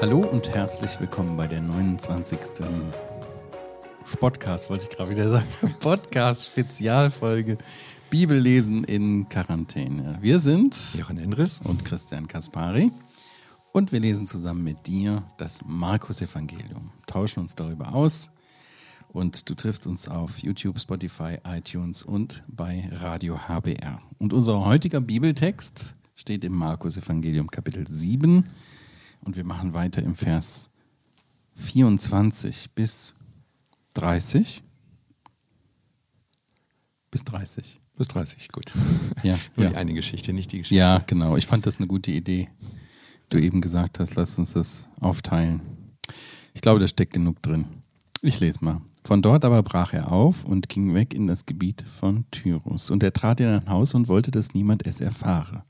Hallo und herzlich willkommen bei der 29. Podcast, wollte ich gerade wieder sagen. Podcast-Spezialfolge Bibellesen in Quarantäne. Wir sind Jochen Endres und Christian Kaspari und wir lesen zusammen mit dir das Markus-Evangelium, tauschen uns darüber aus und du triffst uns auf YouTube, Spotify, iTunes und bei Radio HBR. Und unser heutiger Bibeltext steht im Markus-Evangelium Kapitel 7 und wir machen weiter im Vers 24 bis 30. Bis 30. Bis 30, gut. Ja, Nur ja. die eine Geschichte, nicht die Geschichte. Ja, genau. Ich fand das eine gute Idee. Du eben gesagt hast, lass uns das aufteilen. Ich glaube, da steckt genug drin. Ich lese mal. Von dort aber brach er auf und ging weg in das Gebiet von Tyrus. Und er trat in ein Haus und wollte, dass niemand es erfahre.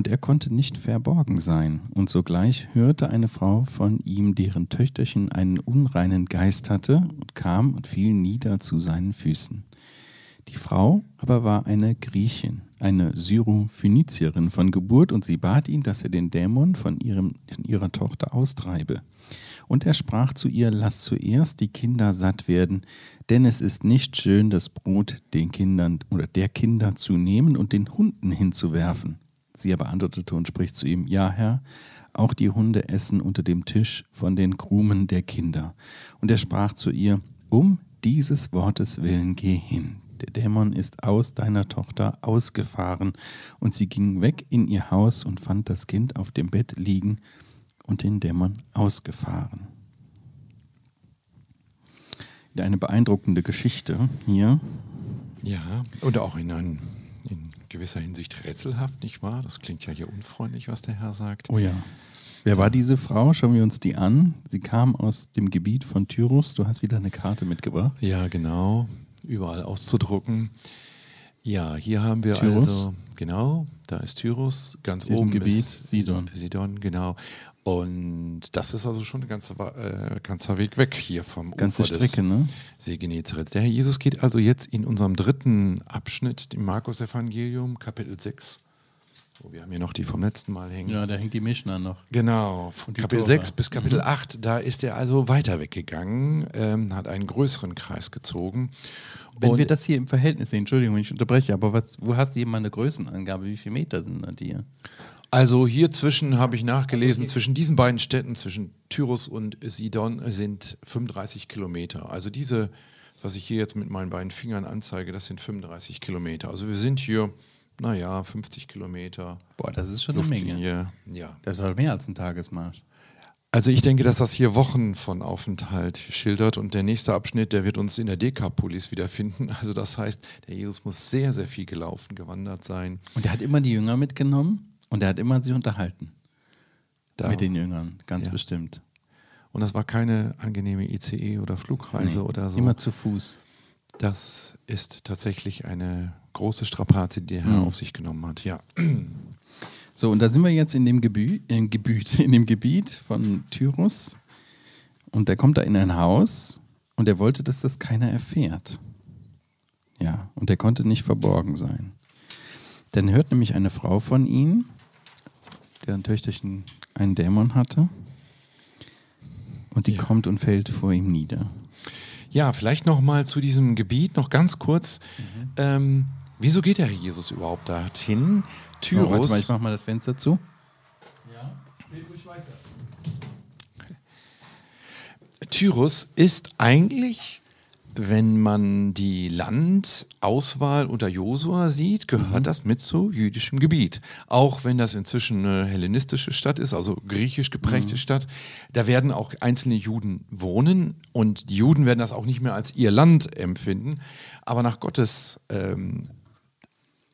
Und er konnte nicht verborgen sein. Und sogleich hörte eine Frau von ihm, deren Töchterchen einen unreinen Geist hatte, und kam und fiel nieder zu seinen Füßen. Die Frau aber war eine Griechin, eine Syrophönizierin von Geburt, und sie bat ihn, dass er den Dämon von, ihrem, von ihrer Tochter austreibe. Und er sprach zu ihr, lass zuerst die Kinder satt werden, denn es ist nicht schön, das Brot den Kindern oder der Kinder zu nehmen und den Hunden hinzuwerfen. Sie aber antwortete und spricht zu ihm, ja Herr, auch die Hunde essen unter dem Tisch von den Krumen der Kinder. Und er sprach zu ihr, um dieses Wortes willen geh hin. Der Dämon ist aus deiner Tochter ausgefahren. Und sie ging weg in ihr Haus und fand das Kind auf dem Bett liegen und den Dämon ausgefahren. Eine beeindruckende Geschichte hier. Ja, und auch in, ein, in gewisser Hinsicht rätselhaft, nicht wahr? Das klingt ja hier unfreundlich, was der Herr sagt. Oh ja. Wer war diese Frau? Schauen wir uns die an. Sie kam aus dem Gebiet von Tyrus. Du hast wieder eine Karte mitgebracht. Ja, genau. Überall auszudrucken. Ja, hier haben wir Tyrus. also, genau, da ist Tyrus, ganz Diesem oben Gebiet ist Sidon. Sidon, genau. Und das ist also schon ein ganzer, äh, ganzer Weg weg hier vom Ganze Ufer Strecke, ne? des See Genezareth. Der Herr Jesus geht also jetzt in unserem dritten Abschnitt im Markus-Evangelium, Kapitel 6. So, wir haben hier noch die vom letzten Mal hängen. Ja, da hängt die Mischner noch. Genau, von die Kapitel Tora. 6 bis Kapitel 8, da ist er also weiter weggegangen, ähm, hat einen größeren Kreis gezogen. Wenn Und- wir das hier im Verhältnis sehen, Entschuldigung, wenn ich unterbreche, aber was, wo hast du hier mal eine Größenangabe? Wie viele Meter sind da dir? Also hier zwischen, habe ich nachgelesen, zwischen diesen beiden Städten, zwischen Tyrus und Sidon, sind 35 Kilometer. Also diese, was ich hier jetzt mit meinen beiden Fingern anzeige, das sind 35 Kilometer. Also wir sind hier, naja, 50 Kilometer. Boah, das ist schon eine Menge. Luftlinie. Ja. Das war mehr als ein Tagesmarsch. Also ich denke, dass das hier Wochen von Aufenthalt schildert und der nächste Abschnitt, der wird uns in der Dekapolis wiederfinden. Also das heißt, der Jesus muss sehr, sehr viel gelaufen, gewandert sein. Und er hat immer die Jünger mitgenommen und er hat immer sie unterhalten. Da. Mit den Jüngern, ganz Ja. bestimmt. Und das war keine angenehme ICE oder Flugreise Nee, oder so. Immer zu Fuß. Das ist tatsächlich eine große Strapaze, die der Herr Mhm. auf sich genommen hat. Ja. So, und da sind wir jetzt in dem Gebiet, in, Gebiet, in dem Gebiet von Tyrus. Und der kommt da in ein Haus und er wollte, dass das keiner erfährt. Ja, und er konnte nicht verborgen sein. Dann hört nämlich eine Frau von ihm, deren Töchterchen einen Dämon hatte. Und die Ja. kommt und fällt vor ihm nieder. Ja, vielleicht noch mal zu diesem Gebiet noch ganz kurz. Mhm. Ähm, wieso geht der Herr Jesus überhaupt dorthin? Tyrus. Oh, warte mal, ich mach mal das Fenster zu. Ja, red ruhig weiter. Tyrus ist eigentlich, wenn man die Landauswahl unter Josua sieht, gehört das mit zu jüdischem Gebiet. Auch wenn das inzwischen eine hellenistische Stadt ist, also griechisch geprägte Stadt, da werden auch einzelne Juden wohnen und die Juden werden das auch nicht mehr als ihr Land empfinden. Aber nach Gottes ähm,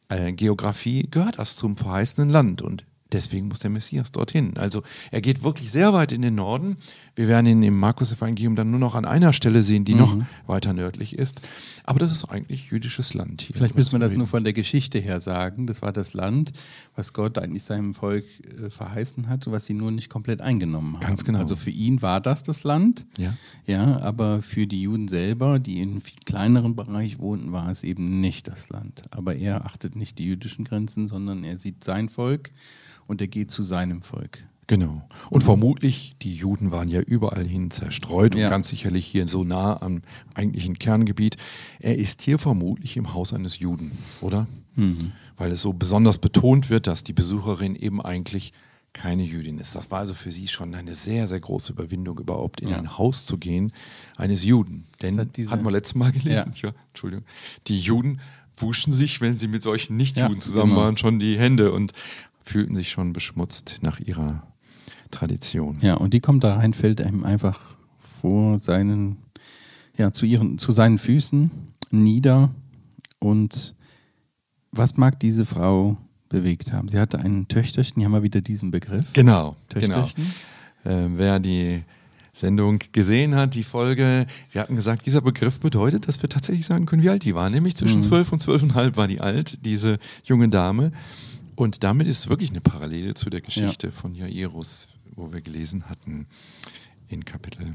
äh, Geografie gehört das zum verheißenen Land. Und Deswegen muss der Messias dorthin. Also er geht wirklich sehr weit in den Norden. Wir werden ihn im Markus-Evangelium dann nur noch an einer Stelle sehen, die mhm. noch weiter nördlich ist. Aber das ist eigentlich jüdisches Land hier. Vielleicht müssen wir das nur von der Geschichte her sagen. Das war das Land, was Gott eigentlich seinem Volk äh, verheißen hat, was sie nur nicht komplett eingenommen haben. Ganz genau. Also für ihn war das das Land. Ja. Ja, aber für die Juden selber, die in viel kleineren Bereich wohnten, war es eben nicht das Land. Aber er achtet nicht die jüdischen Grenzen, sondern er sieht sein Volk und er geht zu seinem Volk. Genau. Und vermutlich, die Juden waren ja überall hin zerstreut ja. und ganz sicherlich hier so nah am eigentlichen Kerngebiet. Er ist hier vermutlich im Haus eines Juden, oder? Mhm. Weil es so besonders betont wird, dass die Besucherin eben eigentlich keine Jüdin ist. Das war also für sie schon eine sehr, sehr große Überwindung, überhaupt in ja. ein Haus zu gehen eines Juden. Denn, hat diese, hatten wir letztes Mal gelesen, ja. Entschuldigung, die Juden wuschen sich, wenn sie mit solchen Nicht-Juden zusammen genau. waren, schon die Hände und fühlten sich schon beschmutzt nach ihrer Tradition. Ja, und die kommt da rein, fällt ihm einfach vor seinen, ja, zu ihren, zu seinen Füßen nieder. Und was mag diese Frau bewegt haben? Sie hatte ein Töchterchen, hier haben wir wieder diesen Begriff. Genau, genau. Töchterchen. genau. Äh, wer die Sendung gesehen hat, die Folge, wir hatten gesagt, dieser Begriff bedeutet, dass wir tatsächlich sagen können, wie alt die war. Nämlich zwischen mhm. zwölf und zwölfeinhalb war die alt, diese junge Dame. Und damit ist wirklich eine Parallele zu der Geschichte ja. von Jairus, wo wir gelesen hatten in Kapitel.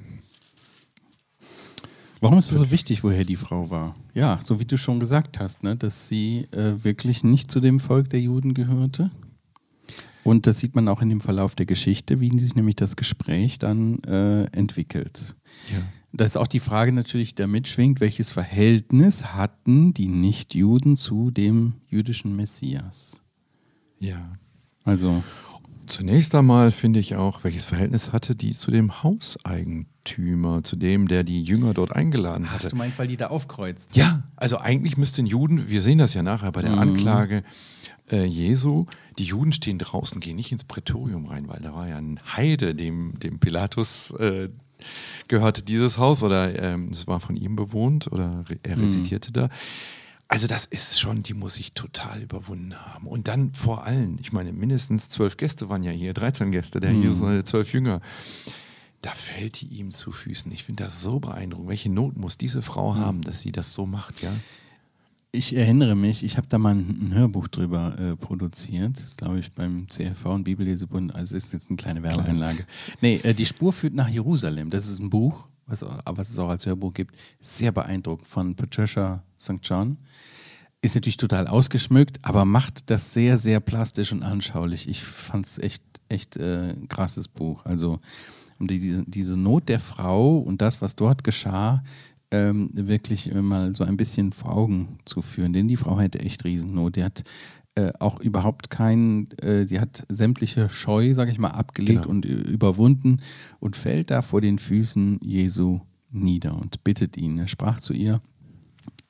Warum ist es so wichtig, woher die Frau war? Ja, so wie du schon gesagt hast, ne, dass sie äh, wirklich nicht zu dem Volk der Juden gehörte. Und das sieht man auch in dem Verlauf der Geschichte, wie sich nämlich das Gespräch dann äh, entwickelt. Ja. Da ist auch die Frage natürlich, der mitschwingt, welches Verhältnis hatten die Nichtjuden zu dem jüdischen Messias? Ja. Also. Zunächst einmal finde ich auch, welches Verhältnis hatte die zu dem Hauseigentümer, zu dem, der die Jünger dort eingeladen hatte. Ach, du meinst, weil die da aufkreuzt? Ja, also eigentlich müssten Juden, wir sehen das ja nachher bei der mhm. Anklage äh, Jesu, die Juden stehen draußen, gehen nicht ins Prätorium rein, weil da war ja ein Heide, dem, dem Pilatus äh, gehörte dieses Haus oder ähm, es war von ihm bewohnt oder er mhm. residierte da. Also das ist schon, die muss ich total überwunden haben. Und dann vor allem, ich meine, mindestens zwölf Gäste waren ja hier, 13 Gäste, der mhm. hier so zwölf Jünger. Da fällt die ihm zu Füßen. Ich finde das so beeindruckend. Welche Not muss diese Frau mhm. haben, dass sie das so macht, ja? Ich erinnere mich, ich habe da mal ein, Hörbuch drüber äh, produziert. Das ist, glaube ich, beim CLV und Bibellesebund. Also ist jetzt eine kleine Werbeeinlage. Nee, äh, Die Spur führt nach Jerusalem. Das ist ein Buch was, was es auch als Hörbuch gibt, sehr beeindruckend von Patricia St. John. Ist natürlich total ausgeschmückt, aber macht das sehr, sehr plastisch und anschaulich. Ich fand es echt, echt äh, ein krasses Buch. Also um diese, diese Not der Frau und das, was dort geschah, ähm, wirklich mal so ein bisschen vor Augen zu führen. Denn die Frau hatte echt Riesennot. Die hat äh, auch überhaupt keinen, äh, die hat sämtliche Scheu, sage ich mal, abgelegt genau. und überwunden und fällt da vor den Füßen Jesu nieder und bittet ihn. Er sprach zu ihr,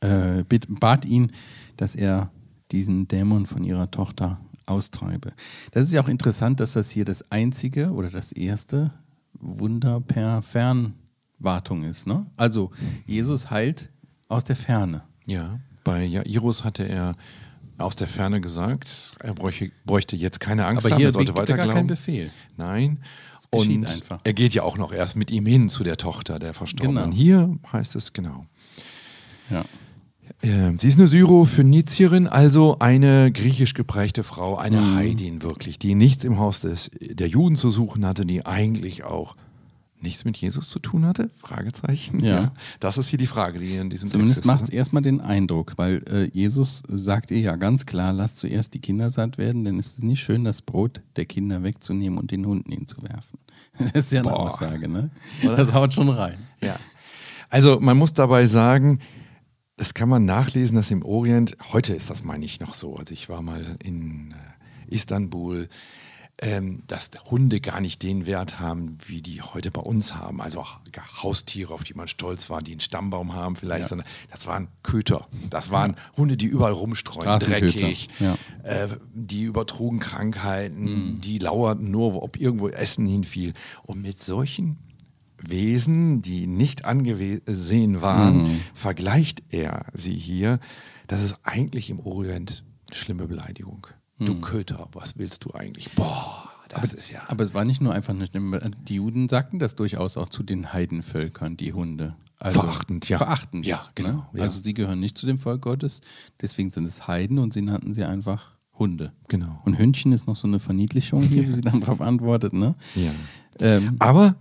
äh, bat ihn, dass er diesen Dämon von ihrer Tochter austreibe. Das ist ja auch interessant, dass das hier das einzige oder das erste Wunder per Fernwartung ist. Ne? Also Jesus heilt aus der Ferne. Ja, bei Jairus hatte er aus der Ferne gesagt, er bräuchte, bräuchte jetzt keine Angst Aber haben, er sollte weiter glauben. Kein Befehl. Nein. Und einfach. er geht ja auch noch erst mit ihm hin zu der Tochter der Verstorbenen. Genau. Hier heißt es genau. Ja. Äh, sie ist eine Syrophönizierin, also eine griechisch geprägte Frau, eine mhm. Heidin wirklich, die nichts im Haus des, der Juden zu suchen hatte, die eigentlich auch nichts mit Jesus zu tun hatte? Fragezeichen. Ja. ja. Das ist hier die Frage, die in diesem Zumindest macht es ne? erstmal den Eindruck, weil äh, Jesus sagt ihr ja ganz klar, lasst zuerst die Kinder satt werden, denn es ist nicht schön, das Brot der Kinder wegzunehmen und den Hunden hinzuwerfen. Das ist ja eine Boah. Aussage, ne? Das haut schon rein. Ja. Also man muss dabei sagen, das kann man nachlesen, dass im Orient, heute ist das meine ich noch so, also ich war mal in äh, Istanbul, ähm, dass Hunde gar nicht den Wert haben, wie die heute bei uns haben. Also Haustiere, auf die man stolz war, die einen Stammbaum haben vielleicht, ja. sondern das waren Köter. Das waren Hunde, die überall rumstreuen, dreckig, ja. äh, die übertrugen Krankheiten, mhm. die lauerten nur, ob irgendwo Essen hinfiel. Und mit solchen Wesen, die nicht angesehen waren, mhm. vergleicht er sie hier. Das ist eigentlich im Orient eine schlimme Beleidigung. Du Köter, was willst du eigentlich? Boah, das ist ja. Aber es war nicht nur einfach eine Stimme. Die Juden sagten das durchaus auch zu den Heidenvölkern, die Hunde. Also Verachtend, ja. Verachtend. Ja, genau, Ne? ja. Also sie gehören nicht zu dem Volk Gottes, deswegen sind es Heiden und sie nannten sie einfach Hunde. Genau. Und Hündchen ist noch so eine Verniedlichung hier, wie sie dann darauf antwortet. Ne? Ja. Ähm, Aber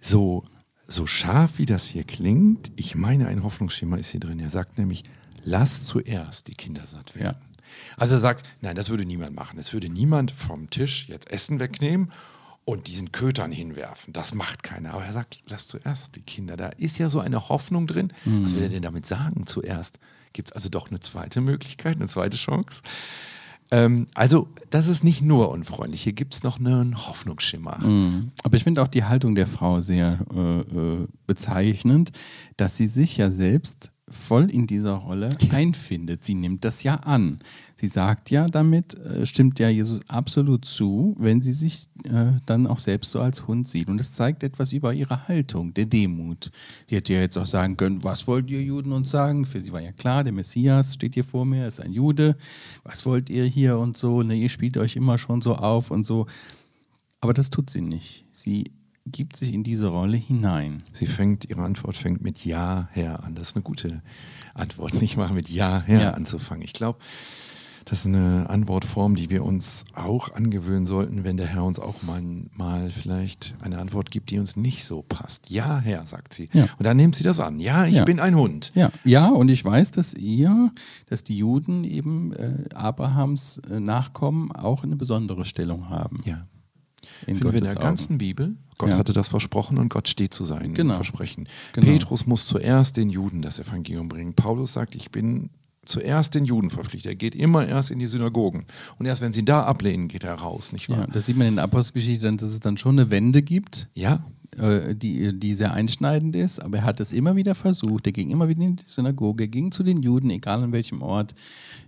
so, so scharf wie das hier klingt, ich meine, ein Hoffnungsschema ist hier drin. Er sagt nämlich, lass zuerst die Kinder satt werden. Also er sagt, nein, das würde niemand machen. Es würde niemand vom Tisch jetzt Essen wegnehmen und diesen Kötern hinwerfen. Das macht keiner. Aber er sagt, lass zuerst die Kinder. Da ist ja so eine Hoffnung drin. Was will er denn damit sagen zuerst? Gibt es also doch eine zweite Möglichkeit, eine zweite Chance? Ähm, also, das ist nicht nur unfreundlich. Hier gibt es noch einen Hoffnungsschimmer. Mhm. Aber ich finde auch die Haltung der Frau sehr äh, äh, bezeichnend, dass sie sich ja selbst voll in dieser Rolle einfindet. Sie nimmt das ja an. Sie sagt ja damit, äh, stimmt ja Jesus absolut zu, wenn sie sich äh, dann auch selbst so als Hund sieht. Und das zeigt etwas über ihre Haltung, der Demut. Sie hätte ja jetzt auch sagen können, was wollt ihr Juden uns sagen? Für sie war ja klar, der Messias steht hier vor mir, ist ein Jude. Was wollt ihr hier und so? Ne, ihr spielt euch immer schon so auf und so. Aber das tut sie nicht. Sie gibt sich in diese Rolle hinein. Sie fängt, ihre Antwort fängt mit Ja, Herr an. Das ist eine gute Antwort, nicht mal mit Ja, Herr Ja. anzufangen. Ich glaube, das ist eine Antwortform, die wir uns auch angewöhnen sollten, wenn der Herr uns auch mal, mal vielleicht eine Antwort gibt, die uns nicht so passt. Ja, Herr, sagt sie. Ja. Und dann nimmt sie das an. Ja, ich Ja. bin ein Hund. Ja, ja, und ich weiß, dass ihr, dass die Juden eben äh, Abrahams äh, Nachkommen auch eine besondere Stellung haben. Ja. in Finden wir in Gottes der Augen. ganzen Bibel. Gott Ja. hatte das versprochen und Gott steht zu seinen Genau. Versprechen. Genau. Petrus muss zuerst den Juden das Evangelium bringen. Paulus sagt, ich bin zuerst den Juden verpflichtet. Er geht immer erst in die Synagogen. Und erst wenn sie ihn da ablehnen, geht er raus, nicht Ja, wahr? das sieht man in der Apostelgeschichte, dass es dann schon eine Wende gibt, Ja, äh, die, die sehr einschneidend ist, aber er hat es immer wieder versucht. Er ging immer wieder in die Synagoge, er ging zu den Juden, egal an welchem Ort.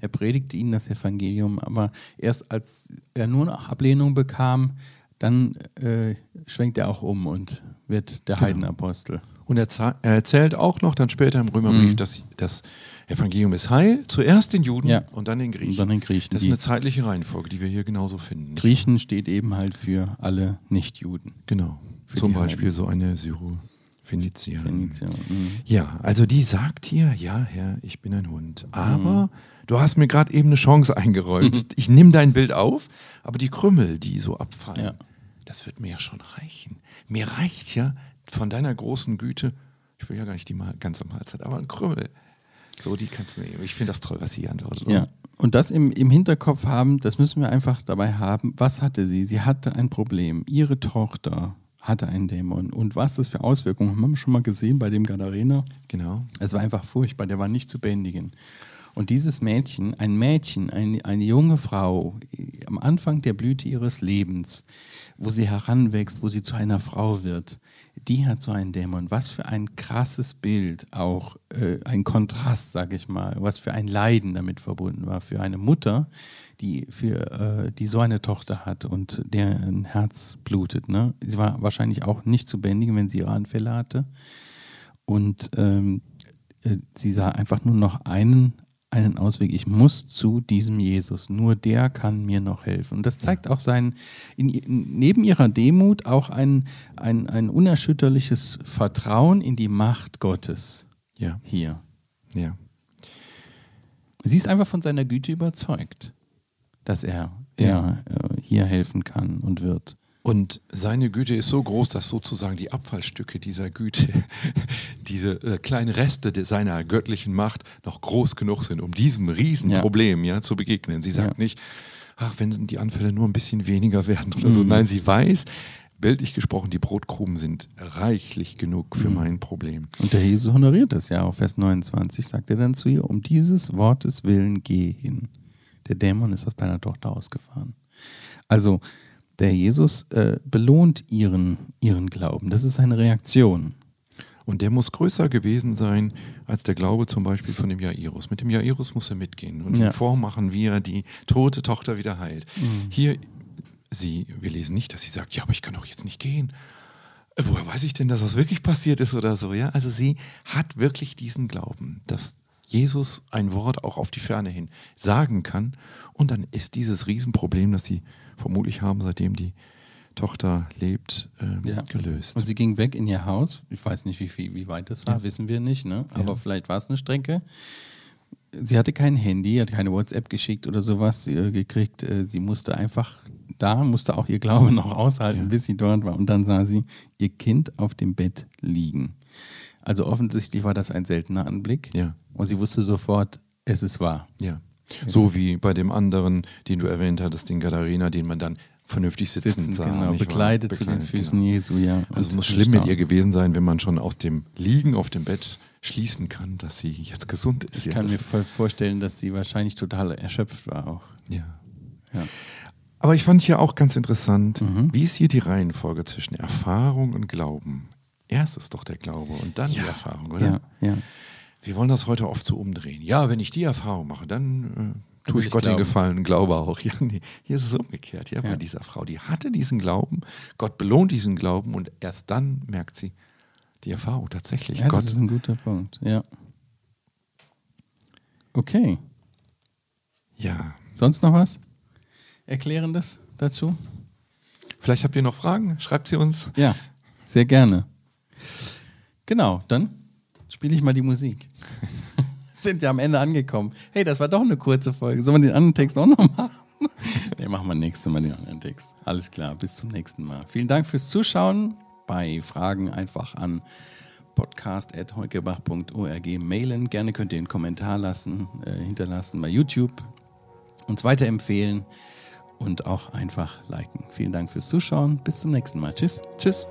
Er predigte ihnen das Evangelium, aber erst als er nur noch Ablehnung bekam, dann äh, schwenkt er auch um und wird der Heidenapostel. Und er, er erzählt auch noch dann später im Römerbrief, Mhm. dass das Evangelium ist heil, zuerst den Juden Ja. und dann den Griechen. Und dann den Griechen. Das ist eine zeitliche Reihenfolge, die wir hier genauso finden. Griechen steht eben halt für alle Nichtjuden. Genau. Für Zum Beispiel Heiden. so eine Syro-Phönizierin. Phönizier. Mhm. Ja, also die sagt hier, ja, Herr, ich bin ein Hund. Mhm. Aber du hast mir gerade eben eine Chance eingeräumt. Ich nehme dein Bild auf, aber die Krümmel, die so abfallen, Ja. das wird mir ja schon reichen. Mir reicht ja von deiner großen Güte, ich will ja gar nicht die mal ganze Mahlzeit, aber ein Krümmel. So, die kannst du mir geben. Ich finde das toll, was sie hier antwortet. Ja. Und das im, im Hinterkopf haben, das müssen wir einfach dabei haben. Was hatte sie? Sie hatte ein Problem. Ihre Tochter hatte einen Dämon. Und was das für Auswirkungen haben wir schon mal gesehen bei dem Gadarena? Genau. Es war einfach furchtbar, der war nicht zu bändigen. Und dieses Mädchen, ein Mädchen, eine, eine junge Frau, am Anfang der Blüte ihres Lebens, wo sie heranwächst, wo sie zu einer Frau wird, die hat so einen Dämon. Was für ein krasses Bild, auch äh, ein Kontrast, sage ich mal, was für ein Leiden damit verbunden war. Für eine Mutter, die, für, äh, die so eine Tochter hat und deren Herz blutet. Ne? Sie war wahrscheinlich auch nicht zu bändigen, wenn sie ihre Anfälle hatte. Und ähm, äh, sie sah einfach nur noch einen, einen Ausweg. Ich muss zu diesem Jesus. Nur der kann mir noch helfen. Und das zeigt auch sein, in, neben ihrer Demut auch ein, ein, ein unerschütterliches Vertrauen in die Macht Gottes Ja, hier. ja. Sie ist einfach von seiner Güte überzeugt, dass er Ja. ja. äh, hier helfen kann und wird. Und seine Güte ist so groß, dass sozusagen die Abfallstücke dieser Güte, diese äh, kleinen Reste seiner göttlichen Macht noch groß genug sind, um diesem Riesenproblem ja. zu begegnen. Sie sagt Ja. nicht, ach, wenn die Anfälle nur ein bisschen weniger werden oder so. Mhm. Nein, sie weiß, bildlich gesprochen, die Brotkrumen sind reichlich genug Mhm. für mein Problem. Und der Jesus honoriert das ja. Auf Vers 29 sagt er dann zu ihr, um dieses Wortes willen geh hin. Der Dämon ist aus deiner Tochter ausgefahren. Also der Jesus äh, belohnt ihren, ihren Glauben. Das ist eine Reaktion. Und der muss größer gewesen sein als der Glaube zum Beispiel von dem Jairus. Mit dem Jairus muss er mitgehen und Ja. ihm vormachen, wie er die tote Tochter wieder heilt. Mhm. Hier, sie, wir lesen nicht, dass sie sagt, ja, aber ich kann doch jetzt nicht gehen. Woher weiß ich denn, dass das wirklich passiert ist oder so? Ja, also sie hat wirklich diesen Glauben, dass Jesus ein Wort auch auf die Ferne hin sagen kann. Und dann ist dieses Riesenproblem, das sie vermutlich haben, seitdem die Tochter lebt, ähm, Ja. gelöst. Und sie ging weg in ihr Haus. Ich weiß nicht, wie, viel, wie weit das war, wissen wir nicht. Ne? Aber Ja. vielleicht war es eine Strecke. Sie hatte kein Handy, hat keine WhatsApp geschickt oder sowas äh, gekriegt. Äh, sie musste einfach da, musste auch ihr Glaube noch aushalten, Ja. bis sie dort war. Und dann sah sie ihr Kind auf dem Bett liegen. Also offensichtlich war das ein seltener Anblick. Ja. Und sie wusste sofort, es ist wahr. Ja. So wie bei dem anderen, den du erwähnt hattest, den Katharina, den man dann vernünftig sitzen, Sitzen, sah. genau, wahr? bekleidet zu den Füßen genau. Jesu, ja. Also es muss schlimm mit ihr gewesen sein, wenn man schon aus dem Liegen auf dem Bett schließen kann, dass sie jetzt gesund ist. Ich Ja, kann mir voll vorstellen, dass sie wahrscheinlich total erschöpft war auch. ja. Ja. Aber ich fand hier auch ganz interessant, Mhm. wie ist hier die Reihenfolge zwischen Erfahrung und Glauben? Erst ist doch der Glaube und dann die Erfahrung, oder? Ja, ja. Wir wollen das heute oft so umdrehen. Ja, wenn ich die Erfahrung mache, dann äh, tue ich ich Gott den glauben. Gefallen und glaube auch. Ja, nee, hier ist es umgekehrt. Ja, bei Ja. dieser Frau, die hatte diesen Glauben, Gott belohnt diesen Glauben und erst dann merkt sie die Erfahrung tatsächlich. Ja, Gott, das ist ein guter Punkt. Ja. Okay. ja. Sonst noch was Erklärendes dazu? Vielleicht habt ihr noch Fragen? Schreibt sie uns. Ja, sehr gerne. Genau, dann spiele ich mal die Musik. Sind wir am Ende angekommen. Hey, das war doch eine kurze Folge. Sollen wir den anderen Text auch noch machen? nee, machen wir nächstes Mal den anderen Text. Alles klar, bis zum nächsten Mal. Vielen Dank fürs Zuschauen. Bei Fragen einfach an podcast.heukebach.org mailen. Gerne könnt ihr einen Kommentar lassen, äh, hinterlassen bei YouTube, uns weiterempfehlen und auch einfach liken. Vielen Dank fürs Zuschauen. Bis zum nächsten Mal. Tschüss. Tschüss.